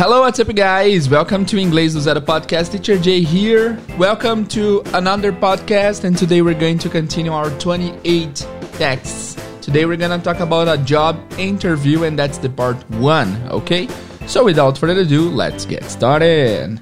Hello, what's up, guys? Welcome to Inglês do Zero podcast. Teacher Jay here. Welcome to another podcast, and today we're going to continue our 28 texts. Today we're gonna talk about a job interview, and that's the part one, okay? So, without further ado, let's get started.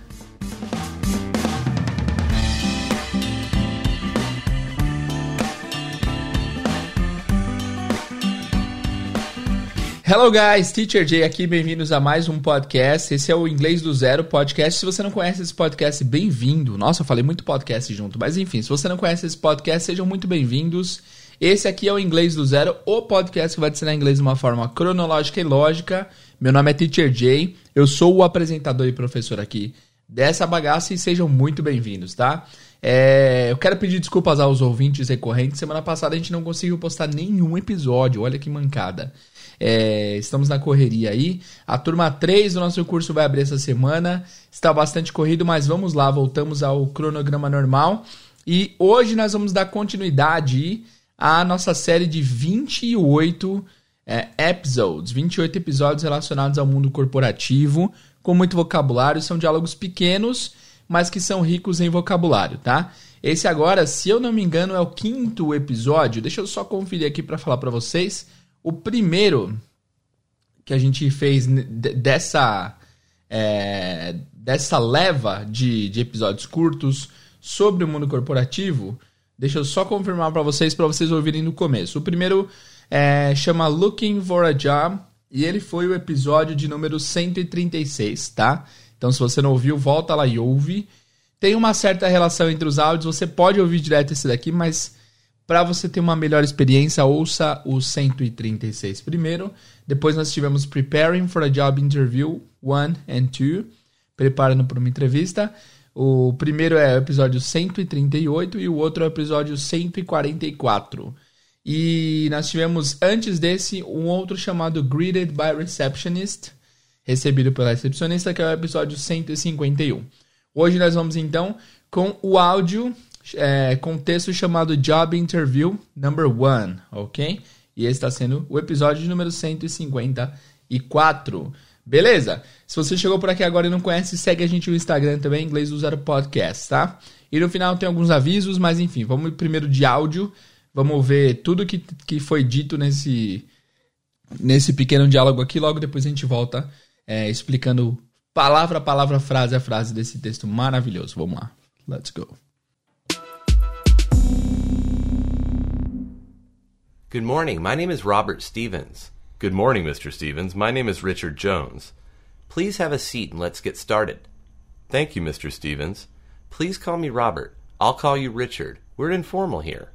Hello guys, Teacher Jay aqui, bem-vindos a mais um podcast. Esse é o Inglês do Zero podcast. Se você não conhece esse podcast, bem-vindo. Nossa, eu falei muito podcast junto, mas enfim, se você não conhece esse podcast, sejam muito bem-vindos. Esse aqui é o Inglês do Zero, o podcast que vai te ensinar inglês de uma forma cronológica e lógica. Meu nome é Teacher Jay, eu sou o apresentador e professor aqui dessa bagaça e sejam muito bem-vindos, tá? É, eu quero pedir desculpas aos ouvintes recorrentes. Semana passada a gente não conseguiu postar nenhum episódio, olha que mancada. É, estamos na correria aí. A turma 3 do nosso curso vai abrir essa semana. Está bastante corrido, mas vamos lá, voltamos ao cronograma normal. E hoje nós vamos dar continuidade à nossa série de 28 é, episodes 28 episódios relacionados ao mundo corporativo, com muito vocabulário. São diálogos pequenos, mas que são ricos em vocabulário, tá? Esse agora, se eu não me engano, é o quinto episódio. Deixa eu só conferir aqui para falar para vocês. O primeiro que a gente fez dessa, é, dessa leva de, de episódios curtos sobre o mundo corporativo, deixa eu só confirmar para vocês, para vocês ouvirem no começo. O primeiro é, chama Looking for a Job e ele foi o episódio de número 136, tá? Então, se você não ouviu, volta lá e ouve. Tem uma certa relação entre os áudios, você pode ouvir direto esse daqui, mas para você ter uma melhor experiência, ouça o 136 primeiro. Depois nós tivemos Preparing for a Job Interview 1 and 2, preparando para uma entrevista. O primeiro é o episódio 138 e o outro é o episódio 144. E nós tivemos antes desse um outro chamado Greeted by Receptionist, recebido pela recepcionista, que é o episódio 151. Hoje nós vamos então com o áudio é, contexto chamado Job Interview Number One, ok? E esse está sendo o episódio número 154. Beleza? Se você chegou por aqui agora e não conhece, segue a gente no Instagram também, inglês do Zero Podcast, tá? E no final tem alguns avisos, mas enfim, vamos primeiro de áudio. Vamos ver tudo que, que foi dito nesse, nesse pequeno diálogo aqui. Logo depois a gente volta é, explicando palavra a palavra, frase a frase desse texto maravilhoso. Vamos lá. Let's go. Good morning. My name is Robert Stevens. Good morning, Mr. Stevens. My name is Richard Jones. Please have a seat and let's get started. Thank you, Mr. Stevens. Please call me Robert. I'll call you Richard. We're informal here.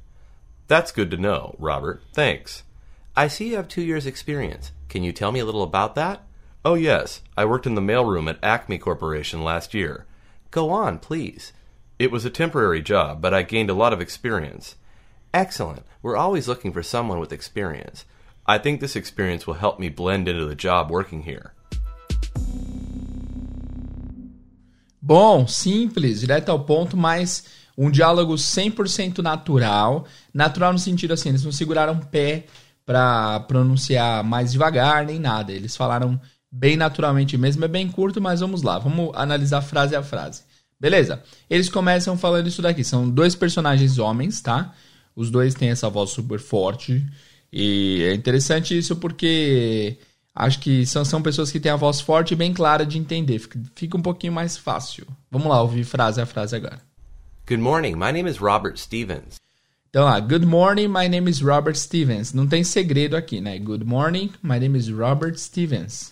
That's good to know, Robert. Thanks. I see you have two years' experience. Can you tell me a little about that? Oh, yes. I worked in the mailroom at Acme Corporation last year. Go on, please. It was a temporary job, but I gained a lot of experience. Excellent. We're always looking for someone with experience. I think this experience will help me blend into the job working here. Bom, simples, direto ao ponto, mas um diálogo 100% natural. Natural no sentido assim, eles não seguraram pé para pronunciar mais devagar nem nada. Eles falaram bem naturalmente mesmo, é bem curto, mas vamos lá, vamos analisar frase a frase. Beleza? Eles começam falando isso daqui. São dois personagens homens, tá? Os dois têm essa voz super forte. E é interessante isso porque acho que são, são pessoas que têm a voz forte e bem clara de entender. Fica, fica um pouquinho mais fácil. Vamos lá, ouvir frase a frase agora. Good morning, my name is Robert Stevens. Então lá, good morning, my name is Robert Stevens. Não tem segredo aqui, né? Good morning, my name is Robert Stevens.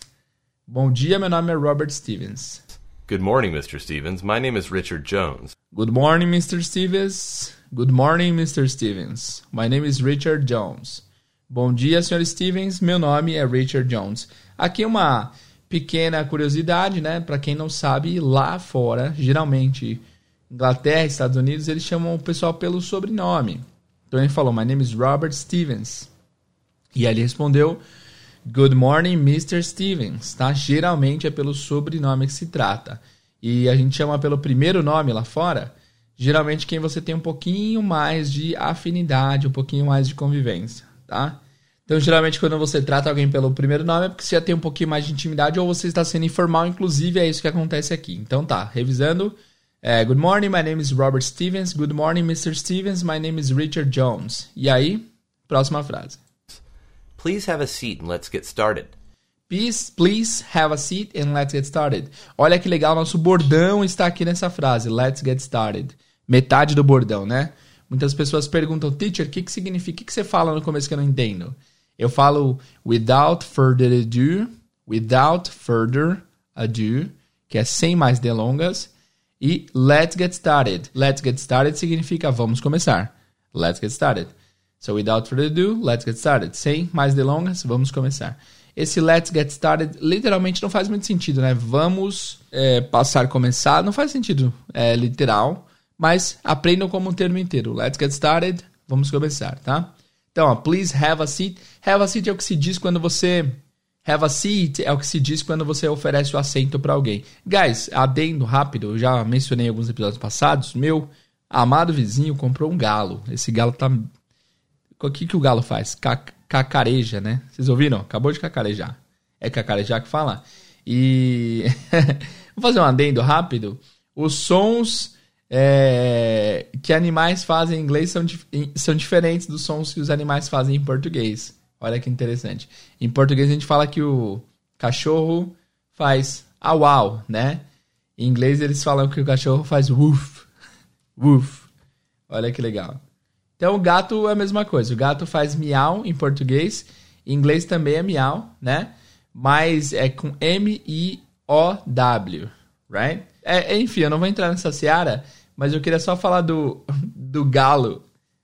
Bom dia, meu nome é Robert Stevens. Good morning, Mr. Stevens. My name is Richard Jones. Good morning, Mr. Stevens. Good morning, Mr. Stevens. My name is Richard Jones. Bom dia, Sr. Stevens. Meu nome é Richard Jones. Aqui uma pequena curiosidade, né? Para quem não sabe, lá fora, geralmente, Inglaterra, Estados Unidos, eles chamam o pessoal pelo sobrenome. Então ele falou: My name is Robert Stevens. E aí ele respondeu: Good morning, Mr. Stevens. Tá? Geralmente é pelo sobrenome que se trata. E a gente chama pelo primeiro nome lá fora geralmente quem você tem um pouquinho mais de afinidade, um pouquinho mais de convivência, tá? Então, geralmente, quando você trata alguém pelo primeiro nome, é porque você já tem um pouquinho mais de intimidade ou você está sendo informal, inclusive é isso que acontece aqui. Então, tá, revisando. É, good morning, my name is Robert Stevens. Good morning, Mr. Stevens. My name is Richard Jones. E aí, próxima frase. Please have a seat and let's get started. Please, please have a seat and let's get started. Olha que legal, nosso bordão está aqui nessa frase. Let's get started. Metade do bordão, né? Muitas pessoas perguntam, teacher, o que, que significa? O que, que você fala no começo que eu não entendo? Eu falo without further ado, without further ado, que é sem mais delongas, e let's get started. Let's get started significa vamos começar. Let's get started. So without further ado, let's get started. Sem mais delongas, vamos começar. Esse let's get started literalmente não faz muito sentido, né? Vamos é, passar, começar, não faz sentido é, literal, mas aprendam como um termo inteiro. Let's get started, vamos começar, tá? Então, ó, please have a seat. Have a seat é o que se diz quando você Have a seat é o que se diz quando você oferece o assento para alguém. Guys, adendo rápido, eu já mencionei em alguns episódios passados, meu amado vizinho comprou um galo. Esse galo tá o que, que o galo faz? cacareja, né? Vocês ouviram? Acabou de cacarejar. É cacarejar que fala? E. Vou fazer um adendo rápido. Os sons é, que animais fazem em inglês são, são diferentes dos sons que os animais fazem em português. Olha que interessante. Em português a gente fala que o cachorro faz au au, né? Em inglês eles falam que o cachorro faz woof. Woof. Olha que legal. Então, o gato é a mesma coisa. O gato faz miau em português. Em inglês também é miau, né? Mas é com M-I-O-W, right? É, enfim, eu não vou entrar nessa seara, mas eu queria só falar do, do galo.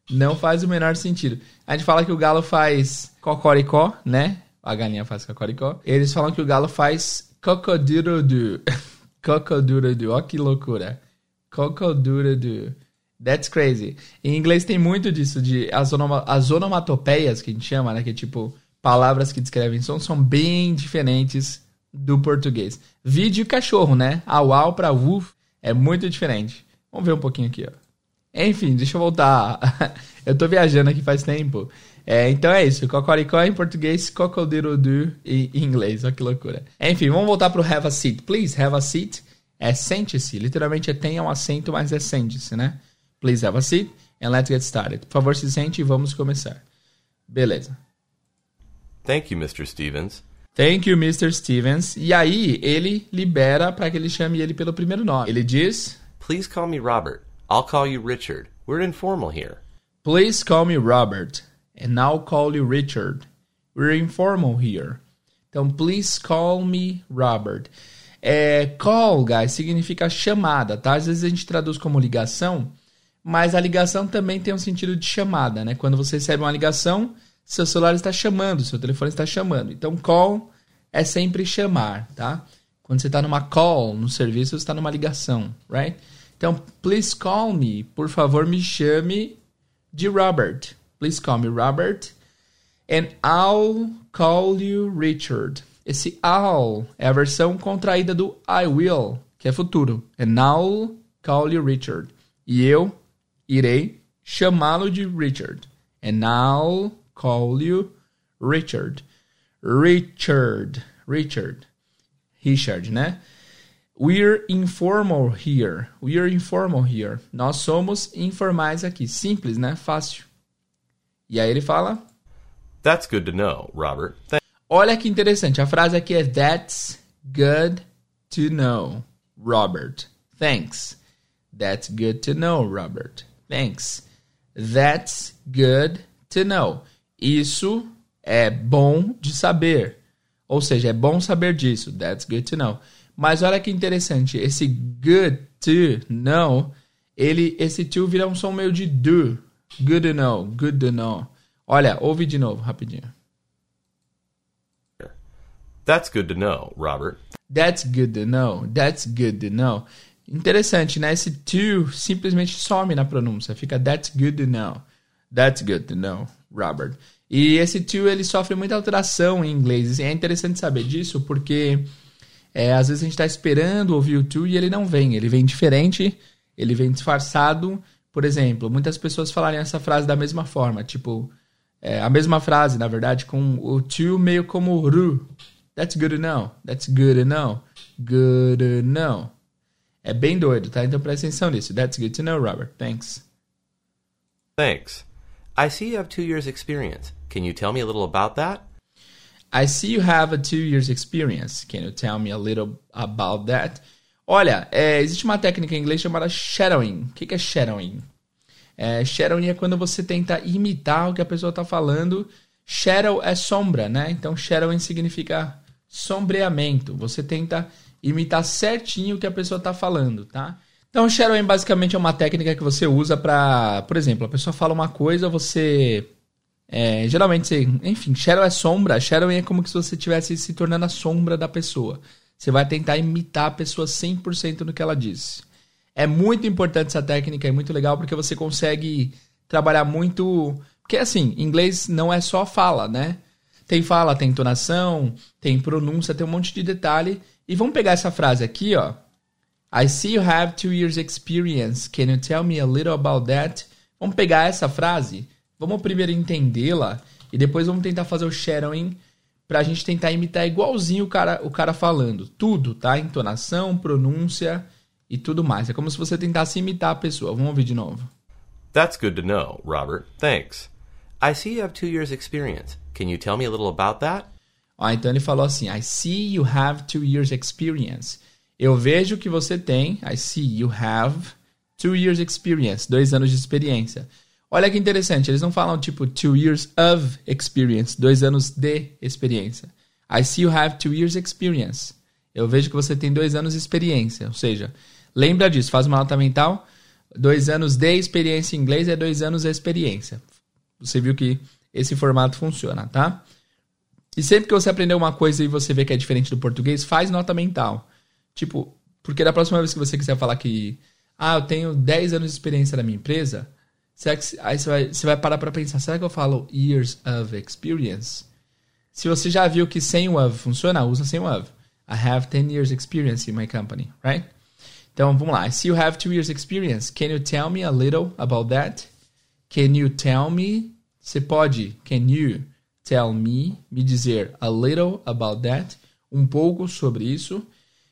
Não faz o menor sentido. A gente fala que o galo faz cocoricó, né? A galinha faz cocoricó. Eles falam que o galo faz cocoduro-do. cocoduro-do. Ó que loucura. Cocoduro-do. That's crazy. Em inglês tem muito disso, de as, onoma, as onomatopeias, que a gente chama, né? Que é tipo, palavras que descrevem som, são bem diferentes do português. Vídeo cachorro, né? Au au pra woof é muito diferente. Vamos ver um pouquinho aqui, ó. Enfim, deixa eu voltar. eu tô viajando aqui faz tempo. É, então é isso. Cocoricó em português, cocodirodu em inglês. Olha que loucura. Enfim, vamos voltar pro have a seat. Please, have a seat. É sente-se. Literalmente é tenha um assento, mas é sente-se, né? Please have a seat and let's get started. Por favor, se sente e vamos começar. Beleza. Thank you, Mr. Stevens. Thank you, Mr. Stevens. E aí, ele libera para que ele chame ele pelo primeiro nome. Ele diz: Please call me Robert. I'll call you Richard. We're informal here. Please call me Robert. And I'll call you Richard. We're informal here. Então, please call me Robert. É, call, guys, significa chamada, tá? Às vezes a gente traduz como ligação, mas a ligação também tem um sentido de chamada, né? Quando você recebe uma ligação, seu celular está chamando, seu telefone está chamando. Então, call é sempre chamar, tá? Quando você está numa call no serviço, você está numa ligação, right? Então, please call me, por favor, me chame de Robert. Please call me Robert. And I'll call you Richard. Esse I'll é a versão contraída do I will, que é futuro. And I'll call you Richard. E eu irei chamá-lo de Richard. And I'll call you Richard. Richard. Richard. Richard, né? We're informal here. We're informal here. Nós somos informais aqui. Simples, né? Fácil. E aí ele fala: That's good to know, Robert. Th Olha que interessante. A frase aqui é That's good to know, Robert. Thanks. That's good to know, Robert. Thanks. That's good to know. Isso é bom de saber. Ou seja, é bom saber disso. That's good to know. Mas olha que interessante. Esse good to know, ele, esse to vira um som meio de do. Good to know. Good to know. Olha, ouve de novo, rapidinho. That's good to know, Robert. That's good to know. That's good to know. Interessante, né? Esse to simplesmente some na pronúncia. Fica that's good to know. That's good to know, Robert. E esse to ele sofre muita alteração em inglês. E é interessante saber disso porque é, às vezes a gente está esperando ouvir o to e ele não vem. Ele vem diferente, ele vem disfarçado. Por exemplo, muitas pessoas falarem essa frase da mesma forma, tipo É a mesma frase, na verdade, com o to meio como ru. That's good know. That's good know. Good know. É bem doido, tá? Então presta atenção nisso. That's good to know, Robert. Thanks. Thanks. I see you have two years' experience. Can you tell me a little about that? I see you have a two years experience. Can you tell me a little about that? Olha, é, existe uma técnica em inglês chamada shadowing. O que, que é shadowing? É, shadowing é quando você tenta imitar o que a pessoa está falando. Shadow é sombra, né? Então shadowing significa sombreamento. Você tenta imitar certinho o que a pessoa está falando, tá? Então shadowing basicamente é uma técnica que você usa para, por exemplo, a pessoa fala uma coisa, você é, geralmente, você, enfim, shadow é sombra. Shadow é como se você estivesse se tornando a sombra da pessoa. Você vai tentar imitar a pessoa 100% no que ela diz. É muito importante essa técnica, é muito legal porque você consegue trabalhar muito. Porque assim, inglês não é só fala, né? Tem fala, tem entonação, tem pronúncia, tem um monte de detalhe. E vamos pegar essa frase aqui, ó. I see you have two years experience. Can you tell me a little about that? Vamos pegar essa frase Vamos primeiro entendê-la e depois vamos tentar fazer o shadowing pra gente tentar imitar igualzinho o cara, o cara falando. Tudo, tá? Entonação, pronúncia e tudo mais. É como se você tentasse imitar a pessoa. Vamos ouvir de novo. That's good to know, Robert. Thanks. I see you have two years' experience. Can you tell me a little about that? Ó, então ele falou assim: I see you have two years' experience. Eu vejo que você tem. I see you have two years' experience. Dois anos de experiência. Olha que interessante, eles não falam tipo two years of experience, dois anos de experiência. I see you have two years experience. Eu vejo que você tem dois anos de experiência. Ou seja, lembra disso, faz uma nota mental. Dois anos de experiência em inglês é dois anos de experiência. Você viu que esse formato funciona, tá? E sempre que você aprender uma coisa e você vê que é diferente do português, faz nota mental. Tipo, porque da próxima vez que você quiser falar que, ah, eu tenho 10 anos de experiência na minha empresa, Será que, aí você vai, você vai parar para pensar, será que eu falo years of experience? Se você já viu que sem o of funciona, usa sem o of. I have 10 years experience in my company, right? Então, vamos lá. I see you have two years experience. Can you tell me a little about that? Can you tell me? Você pode, can you tell me, me dizer a little about that? Um pouco sobre isso.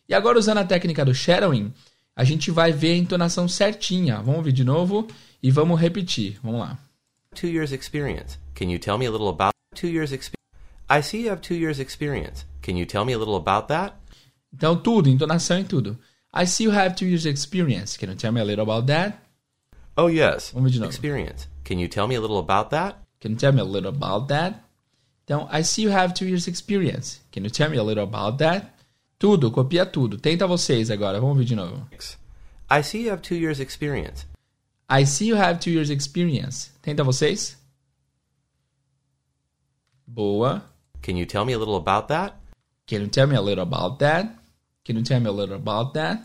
E agora, usando a técnica do shadowing, a gente vai ver a entonação certinha. Vamos ver de novo. E vamos repetir. Vamos lá. Two years experience. Can you tell me a little about two years experience? I see you have two years experience. Can you tell me a little about that? Então tudo, entonação e tudo. I see you have two years experience. Can you tell me a little about that? Oh yes. Vamos de novo. Experience. Can you tell me a little about that? Can you tell me a little about that? Então, I see you have two years experience. Can you tell me a little about that? Tudo, copia tudo. Tenta vocês agora. Vamos ver de novo. I see you have two years experience. I see you have two years experience. Tenta vocês. Boa. Can you tell me a little about that? Can you tell me a little about that? Can you tell me a little about that?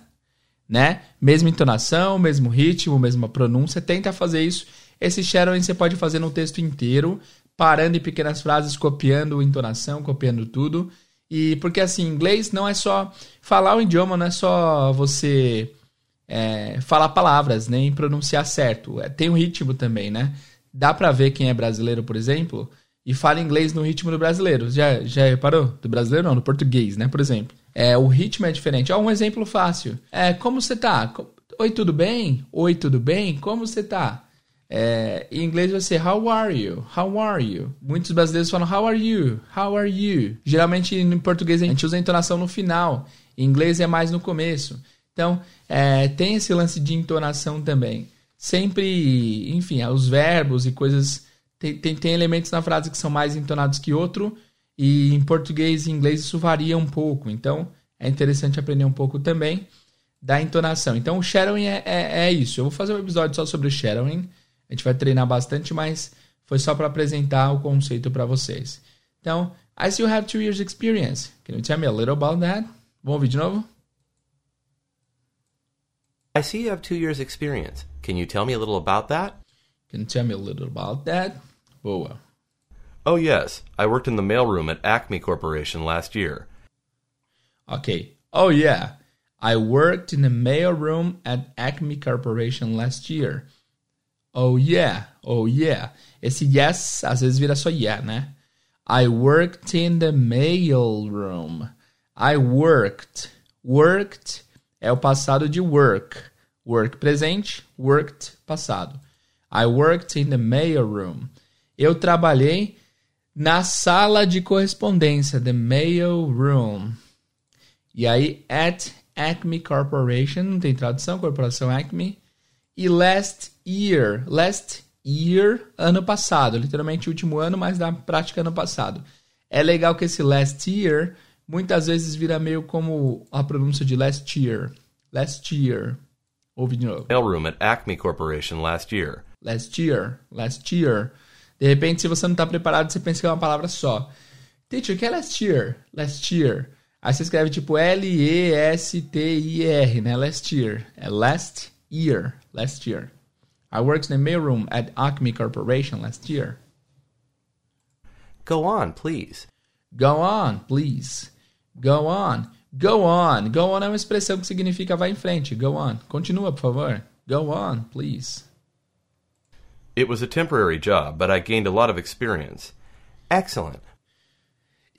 Né? Mesma entonação, mesmo ritmo, mesma pronúncia. Tenta fazer isso. Esse shadowing você pode fazer no texto inteiro, parando em pequenas frases, copiando entonação, copiando tudo. E porque assim, inglês não é só falar o idioma, não é só você é, falar palavras, nem pronunciar certo. É, tem um ritmo também, né? Dá pra ver quem é brasileiro, por exemplo, e fala inglês no ritmo do brasileiro. Já, já reparou? Do brasileiro não, do português, né? Por exemplo. É, o ritmo é diferente. Ó, um exemplo fácil. É, como você tá? Oi, tudo bem? Oi, tudo bem? Como você tá? É, em inglês vai ser How are you? How are you? Muitos brasileiros falam How are you? How are you? Geralmente em português a gente usa a entonação no final. Em inglês é mais no começo. Então, é, tem esse lance de entonação também. Sempre, enfim, os verbos e coisas. Tem, tem, tem elementos na frase que são mais entonados que outro, e em português e inglês isso varia um pouco. Então, é interessante aprender um pouco também da entonação. Então, o shadowing é, é, é isso. Eu vou fazer um episódio só sobre o shadowing. A gente vai treinar bastante, mas foi só para apresentar o conceito para vocês. Então, I still have two years experience. Can you tell me a little about that? Vamos ouvir de novo? I see you have two years' experience. Can you tell me a little about that? Can you tell me a little about that? Boa. Oh, yes. I worked in the mailroom at Acme Corporation last year. Okay. Oh, yeah. I worked in the mailroom at Acme Corporation last year. Oh yeah, oh yeah. Esse yes às vezes vira só yeah, né? I worked in the mail room. I worked. Worked é o passado de work. Work presente, worked passado. I worked in the mail room. Eu trabalhei na sala de correspondência, the mail room. E aí, at Acme Corporation, não tem tradução, corporação Acme. E last year, last year, ano passado, literalmente último ano, mas na prática ano passado. É legal que esse last year muitas vezes vira meio como a pronúncia de last year. Last year. Ouve de novo. Mailroom at Acme Corporation last year. Last year. Last year. De repente, se você não está preparado, você pensa que é uma palavra só. Teacher, o que é last year? Last year. Aí você escreve tipo L-E-S-T-I-R, né? Last year. É last year. Last year. I worked in the mailroom at Acme Corporation last year. Go on, please. Go on, please. Go on. Go on. Go on é uma expressão que significa vai em frente. Go on. Continua, por favor. Go on, please. It was a temporary job, but I gained a lot of experience. Excellent.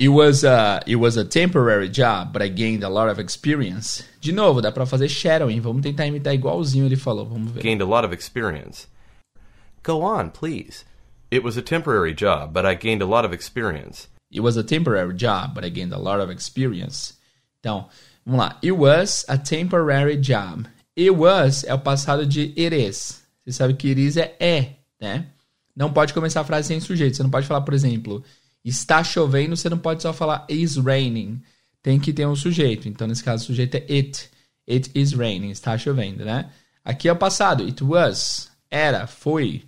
It was a, it was a temporary job, but I gained a lot of experience. De novo, dá pra fazer shadowing. Vamos tentar imitar igualzinho ele falou. Vamos ver. Gained a lot of experience. Go on, please. It was a temporary job, but I gained a lot of experience. It was a temporary job, but I gained a lot of experience. Então, vamos lá. It was a temporary job. It was é o passado de it is. Você sabe que it is é é, né? Não pode começar a frase sem sujeito. Você não pode falar, por exemplo, está chovendo, você não pode só falar is raining. Tem que ter um sujeito. Então, nesse caso, o sujeito é it. It is raining. Está chovendo, né? Aqui é o passado. It was. Era. Foi.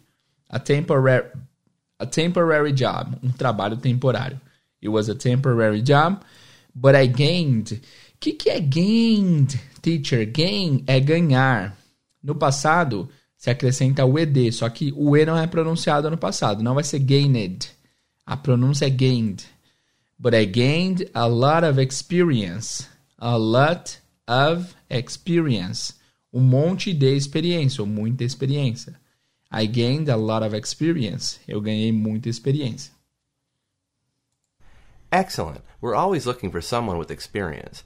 A temporary, a temporary job. Um trabalho temporário. It was a temporary job, but I gained. O que, que é gained, teacher? Gain é ganhar. No passado, se acrescenta o ed, só que o e não é pronunciado no passado. Não vai ser gained. A pronúncia é gained. But I gained a lot of experience. A lot of experience. Um monte de experiência, ou muita experiência. I gained a lot of experience. Eu ganhei muita experiência. Excellent. We're always looking for someone with experience.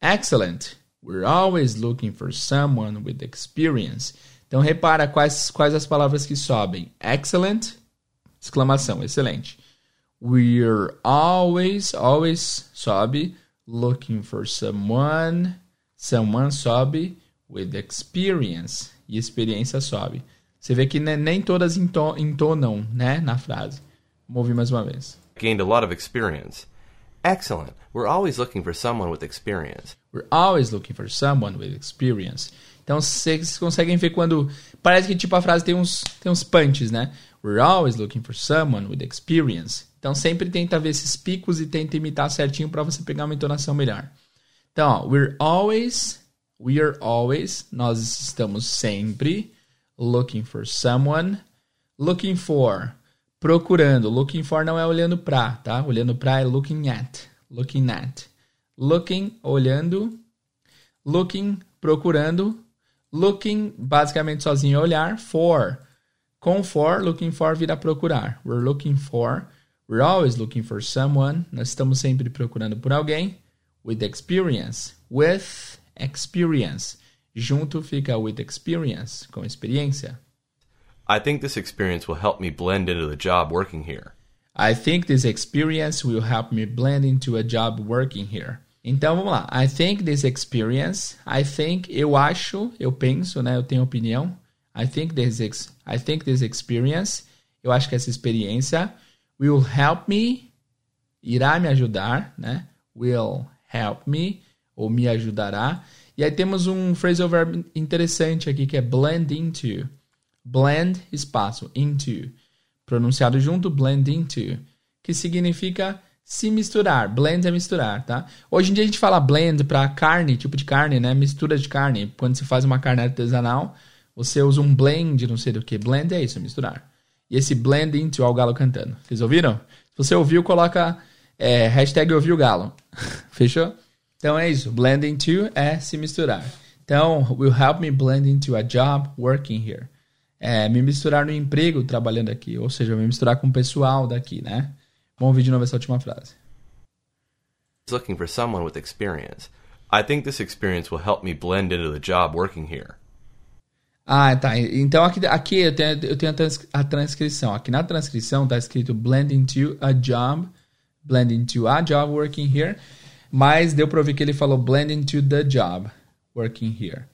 Excellent. We're always looking for someone with experience. Então repara quais, quais as palavras que sobem. Excellent, exclamação, excelente. We're always, always sobe, looking for someone, someone sobe, with experience. E experiência sobe. Você vê que nem todas entonam, né, na frase. Vamos ouvir mais uma vez. Gained a lot of experience. Excellent. We're always looking for someone with experience. We're always looking for someone with experience. Então vocês conseguem ver quando parece que tipo a frase tem uns tem uns punches, né? We're always looking for someone with experience. Então sempre tenta ver esses picos e tenta imitar certinho para você pegar uma entonação melhor. Então, ó, we're always, we are always, nós estamos sempre looking for someone, looking for, procurando. Looking for não é olhando pra, tá? Olhando pra é looking at, looking at. Looking, olhando. Looking, procurando. Looking, basicamente sozinho é olhar. For, com for, looking for vira procurar. We're looking for, we're always looking for someone. Nós estamos sempre procurando por alguém. With experience, with experience. Junto fica with experience, com experiência. I think this experience will help me blend into the job working here. I think this experience will help me blend into a job working here. Então vamos lá. I think this experience. I think, eu acho, eu penso, né? Eu tenho opinião. I think this, ex, I think this experience. Eu acho que essa experiência will help me. Irá me ajudar, né? Will help me ou me ajudará. E aí temos um phrasal verb interessante aqui que é blend into. Blend, espaço, into. Pronunciado junto, blend into. Que significa se misturar. Blend é misturar, tá? Hoje em dia a gente fala blend para carne, tipo de carne, né? Mistura de carne. Quando você faz uma carne artesanal, você usa um blend, não sei do que. Blend é isso, misturar. E esse blend into, ó, o galo cantando. Vocês ouviram? Se você ouviu, coloca é, hashtag ouviu galo. Fechou? Então é isso. Blend into é se misturar. Então, will help me blend into a job working here. é, me misturar no emprego trabalhando aqui, ou seja, me misturar com o pessoal daqui, né? Vamos ouvir de novo essa última frase. looking for someone with experience. I think this experience will help me blend into the job working here. Ah, tá. Então aqui, aqui eu tenho, eu tenho a, trans, a transcrição. Aqui na transcrição tá escrito blend into a job, blend into a job working here. Mas deu pra ouvir que ele falou blend into the job working here.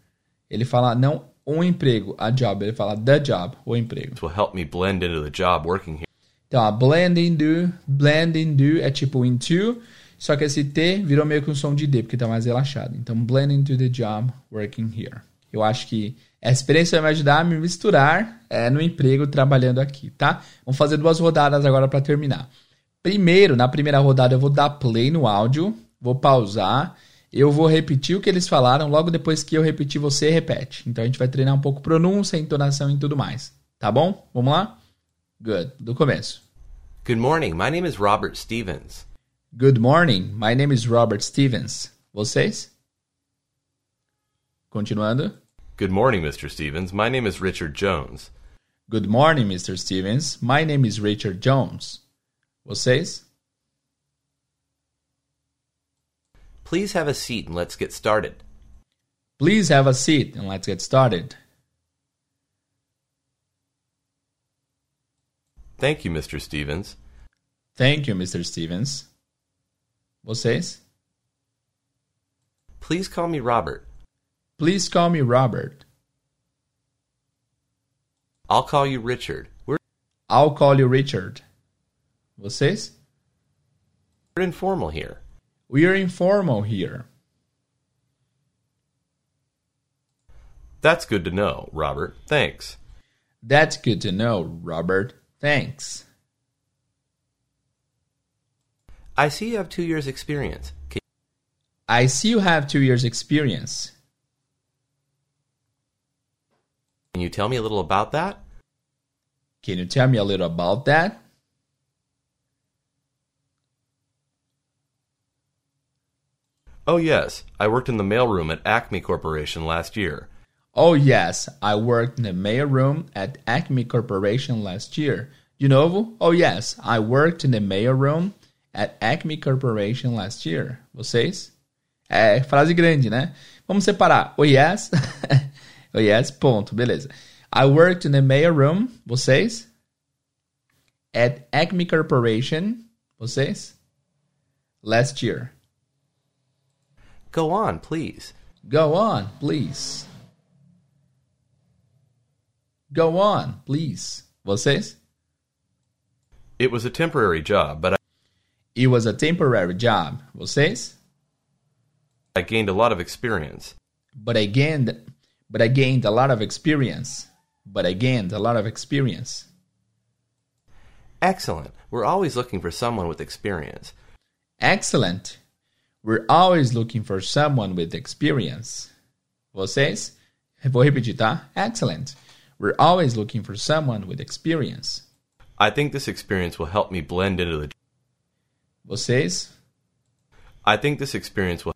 Ele fala não um emprego, a job. Ele fala the job, o emprego. This will help me blend into the job working here. Então, a blend into, blend into é tipo into, só que esse T virou meio que um som de D, porque tá mais relaxado. Então, blend into the job working here. Eu acho que essa experiência vai me ajudar a me misturar é, no emprego trabalhando aqui, tá? Vamos fazer duas rodadas agora para terminar. Primeiro, na primeira rodada, eu vou dar play no áudio, vou pausar, eu vou repetir o que eles falaram, logo depois que eu repetir, você repete. Então a gente vai treinar um pouco pronúncia, entonação e tudo mais. Tá bom? Vamos lá? Good. Do começo. Good morning. My name is Robert Stevens. Good morning. My name is Robert Stevens. Vocês? Continuando. Good morning, Mr. Stevens. My name is Richard Jones. Good morning, Mr. Stevens. My name is Richard Jones. Vocês? Please have a seat and let's get started. Please have a seat and let's get started. Thank you, Mr. Stevens. Thank you, Mr. Stevens. Vocês? Please call me Robert. Please call me Robert. I'll call you Richard. We're I'll call you Richard. Vocês? We're informal here. We're informal here. That's good to know, Robert. Thanks. That's good to know, Robert. Thanks. I see you have two years' experience. Can I see you have two years' experience. Can you tell me a little about that? Can you tell me a little about that? Oh, yes. I worked in the mailroom at Acme Corporation last year. Oh, yes, I worked in the mail room at Acme Corporation last year. De novo? Oh, yes, I worked in the mail room at Acme Corporation last year. Vocês? É frase grande, né? Vamos separar. Oh, yes. oh, yes, ponto. Beleza. I worked in the mail room. Vocês? At Acme Corporation. Vocês? Last year. Go on, please. Go on, please. Go on, please. Vocês? It was a temporary job, but It was a temporary job. Vocês? I gained a lot of experience. But I gained but I gained a lot of experience. But I gained a lot of experience. Excellent. We're always looking for someone with experience. Excellent. We're always looking for someone with experience. Vocês? Vou repetir, tá? Excellent. We're always looking for someone with experience. I think this experience will help me blend into the Vocês? I think this experience will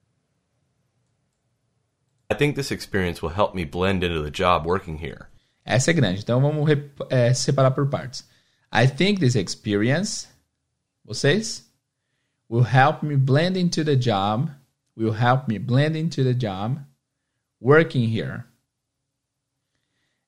think this experience will help me blend into the job working here. Essa é grande, então vamos é, separar por partes. I think this experience, vocês, will help me blend into the job, will help me blend into the job working here.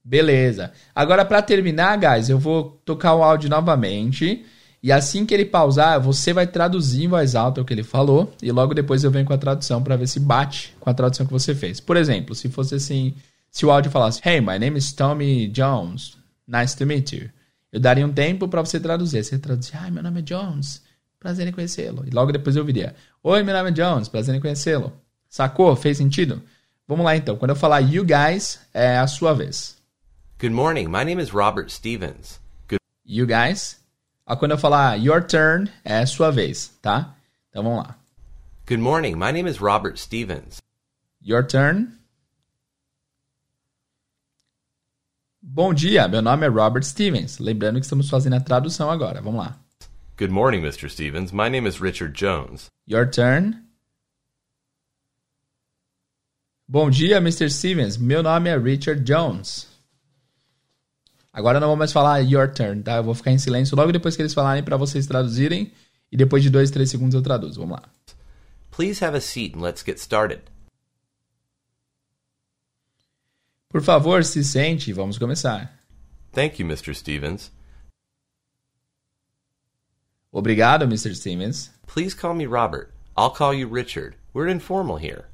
Beleza. Agora, para terminar, guys, eu vou tocar o áudio novamente. E assim que ele pausar, você vai traduzir em voz alta o que ele falou. E logo depois eu venho com a tradução para ver se bate com a tradução que você fez. Por exemplo, se fosse assim. Se o áudio falasse, Hey, my name is Tommy Jones. Nice to meet you. Eu daria um tempo para você traduzir. Você traduzir, Ai, meu nome é Jones. Prazer em conhecê-lo. E logo depois eu viria, Oi, meu nome é Jones. Prazer em conhecê-lo. Sacou? Fez sentido? Vamos lá então. Quando eu falar you guys, é a sua vez. Good morning. My name is Robert Stevens. Good You guys. Ó, quando eu falar your turn, é sua vez, tá? Então vamos lá. Good morning. My name is Robert Stevens. Your turn. Bom dia, meu nome é Robert Stevens. Lembrando que estamos fazendo a tradução agora. Vamos lá. Good morning, Mr. Stevens. My name is Richard Jones. Your turn. Bom dia, Mr. Stevens. Meu nome é Richard Jones. Agora eu não vou mais falar your turn, tá? Eu vou ficar em silêncio logo depois que eles falarem para vocês traduzirem. E depois de dois, três segundos eu traduzo. Vamos lá. Please have a seat and let's get started. Por favor, se sente e vamos começar. Thank you, Mr. Stevens. Obrigado, Mr. Stevens. Please call me Robert. I'll call you Richard. We're informal here.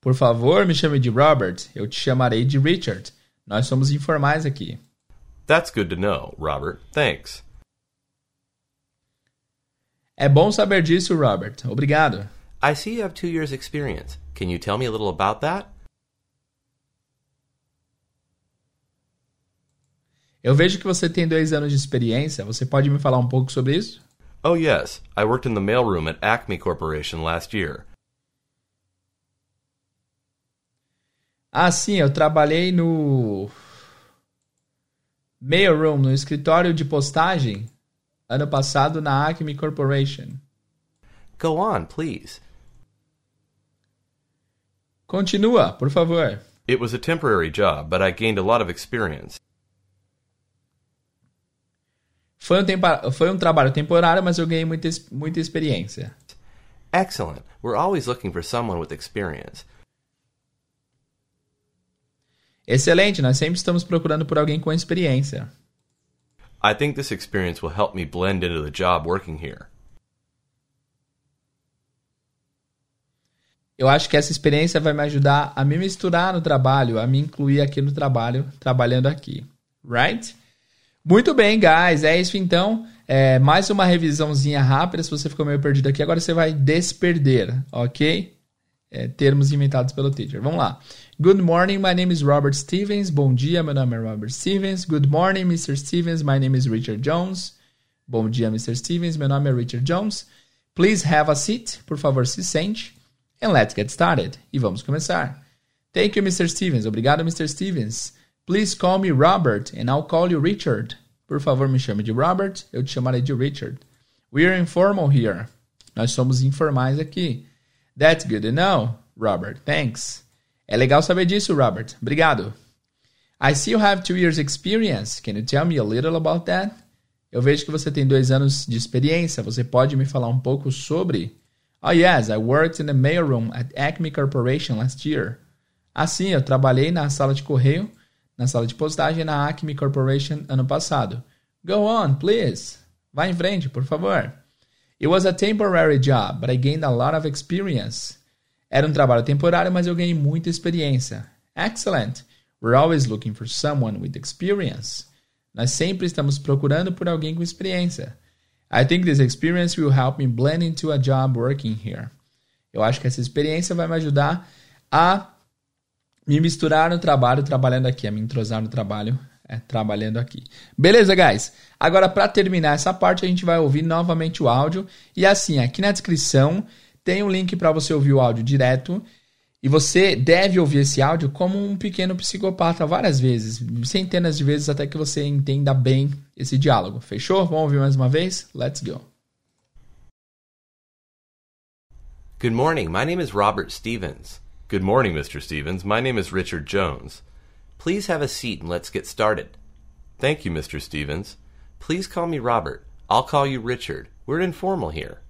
Por favor, me chame de Robert. Eu te chamarei de Richard. Nós somos informais aqui. That's good to know, Robert. Thanks. É bom saber disso, Robert. Obrigado. I see you have two years' experience. Can you tell me a little about that? Eu vejo que você tem dois anos de experiência. Você pode me falar um pouco sobre isso? Oh, yes. I worked in the mailroom at Acme Corporation last year. Ah, sim, eu trabalhei no mailroom, no escritório de postagem, ano passado na Acme Corporation. Go on, please. Continua, por favor. It was a temporary job, but I gained a lot of experience. Foi um, tempa- foi um trabalho temporário, mas eu ganhei muita, muita experiência. Excellent. We're always looking for someone with experience. Excelente, nós sempre estamos procurando por alguém com experiência. I think this experience will help me blend into the job working here. Eu acho que essa experiência vai me ajudar a me misturar no trabalho, a me incluir aqui no trabalho, trabalhando aqui. Right? Muito bem, guys. É isso então. É, mais uma revisãozinha rápida. Se você ficou meio perdido aqui, agora você vai desperder, ok? É, termos inventados pelo teacher. Vamos lá. Good morning, my name is Robert Stevens. Bom dia, meu nome é Robert Stevens. Good morning, Mr. Stevens. My name is Richard Jones. Bom dia, Mr. Stevens. Meu nome é Richard Jones. Please have a seat. Por favor, se sente. And let's get started. E vamos começar. Thank you, Mr. Stevens. Obrigado, Mr. Stevens. Please call me Robert and I'll call you Richard. Por favor, me chame de Robert. Eu te chamarei de Richard. We're informal here. Nós somos informais aqui. That's good to know, Robert. Thanks. É legal saber disso, Robert. Obrigado. I see you have two years experience. Can you tell me a little about that? Eu vejo que você tem dois anos de experiência. Você pode me falar um pouco sobre? Oh yes, I worked in the mailroom at Acme Corporation last year. Ah sim, eu trabalhei na sala de correio, na sala de postagem na Acme Corporation ano passado. Go on, please. Vá em frente, por favor. It was a temporary job, but I gained a lot of experience. Era um trabalho temporário, mas eu ganhei muita experiência. Excellent. We're always looking for someone with experience. Nós sempre estamos procurando por alguém com experiência. I think this experience will help me blend into a job working here. Eu acho que essa experiência vai me ajudar a me misturar no trabalho, trabalhando aqui, a me entrosar no trabalho, é, trabalhando aqui. Beleza, guys? Agora, para terminar essa parte, a gente vai ouvir novamente o áudio. E assim, aqui na descrição tem um link para você ouvir o áudio direto. E você deve ouvir esse áudio como um pequeno psicopata várias vezes, centenas de vezes até que você entenda bem esse diálogo. Fechou? Vamos ouvir mais uma vez? Let's go. Good morning. My name is Robert Stevens. Good morning, Mr. Stevens. My name is Richard Jones. Please have a seat and let's get started. Thank you, Mr. Stevens. Please call me Robert. I'll call you Richard. We're informal here.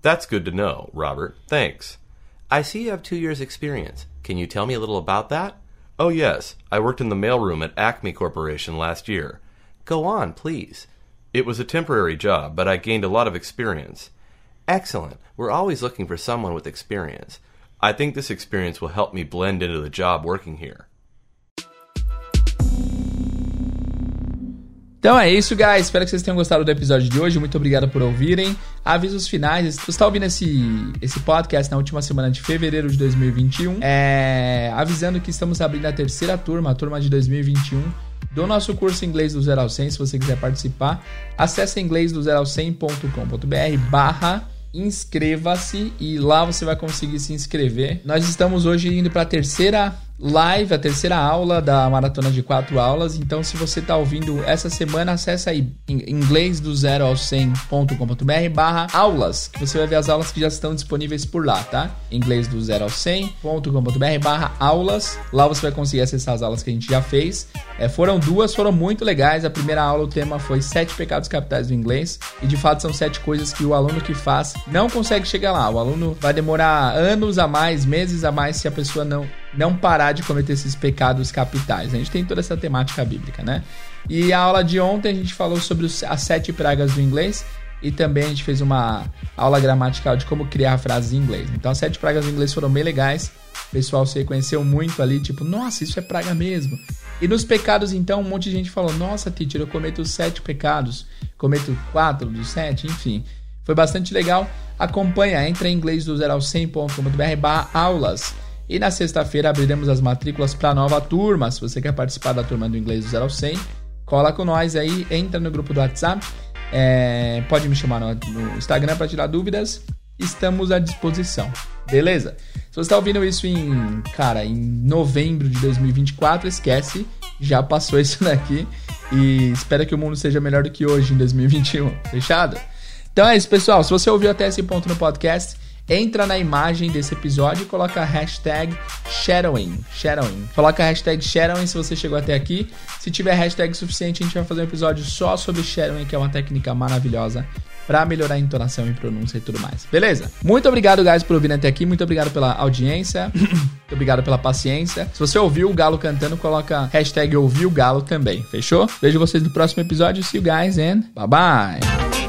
That's good to know, Robert. Thanks. I see you have two years' experience. Can you tell me a little about that? Oh, yes. I worked in the mailroom at Acme Corporation last year. Go on, please. It was a temporary job, but I gained a lot of experience. Excellent. We're always looking for someone with experience. I think this experience will help me blend into the job working here. Então é isso, guys. Espero que vocês tenham gostado do episódio de hoje. Muito obrigado por ouvirem. Avisos finais. Se você está ouvindo esse, esse podcast na última semana de fevereiro de 2021, é, avisando que estamos abrindo a terceira turma, a turma de 2021, do nosso curso Inglês do Zero ao 100. Se você quiser participar, acesse inglês do zero ao 100.com.br barra inscreva-se e lá você vai conseguir se inscrever. Nós estamos hoje indo para a terceira live, a terceira aula da maratona de quatro aulas. Então, se você está ouvindo essa semana, acessa aí inglês do zero ao 100.com.br barra aulas, que você vai ver as aulas que já estão disponíveis por lá, tá? Inglês do zero ao 100.com.br barra aulas. Lá você vai conseguir acessar as aulas que a gente já fez. É, foram duas, foram muito legais. A primeira aula, o tema foi sete pecados capitais do inglês. E de fato são sete coisas que o aluno que faz não consegue chegar lá. O aluno vai demorar anos a mais, meses a mais, se a pessoa não, não parar de cometer esses pecados capitais. A gente tem toda essa temática bíblica, né? E a aula de ontem a gente falou sobre as sete pragas do inglês e também a gente fez uma aula gramatical de como criar frases em inglês. Então as sete pragas do inglês foram bem legais. O pessoal se reconheceu muito ali, tipo, nossa, isso é praga mesmo. E nos pecados, então, um monte de gente falou, nossa, teacher, eu cometo sete pecados, cometo quatro dos sete, enfim. Foi bastante legal. Acompanha, entra em inglês do 0 ao 100.com.br barra aulas. E na sexta-feira abriremos as matrículas para a nova turma. Se você quer participar da turma do inglês do 0 ao 100, cola com nós aí, entra no grupo do WhatsApp. É, pode me chamar no, no Instagram para tirar dúvidas. Estamos à disposição. Beleza? Se você está ouvindo isso em, cara, em novembro de 2024, esquece, já passou isso daqui. E espero que o mundo seja melhor do que hoje em 2021. Fechado? Então é isso, pessoal. Se você ouviu até esse ponto no podcast, entra na imagem desse episódio e coloca a hashtag shadowing. Shadowing. Coloca a hashtag shadowing se você chegou até aqui. Se tiver hashtag suficiente, a gente vai fazer um episódio só sobre shadowing, que é uma técnica maravilhosa para melhorar a entonação e pronúncia e tudo mais. Beleza? Muito obrigado, guys, por ouvir até aqui. Muito obrigado pela audiência. Muito obrigado pela paciência. Se você ouviu o Galo cantando, coloca hashtag ouviu Galo também. Fechou? Vejo vocês no próximo episódio. See you guys and bye bye.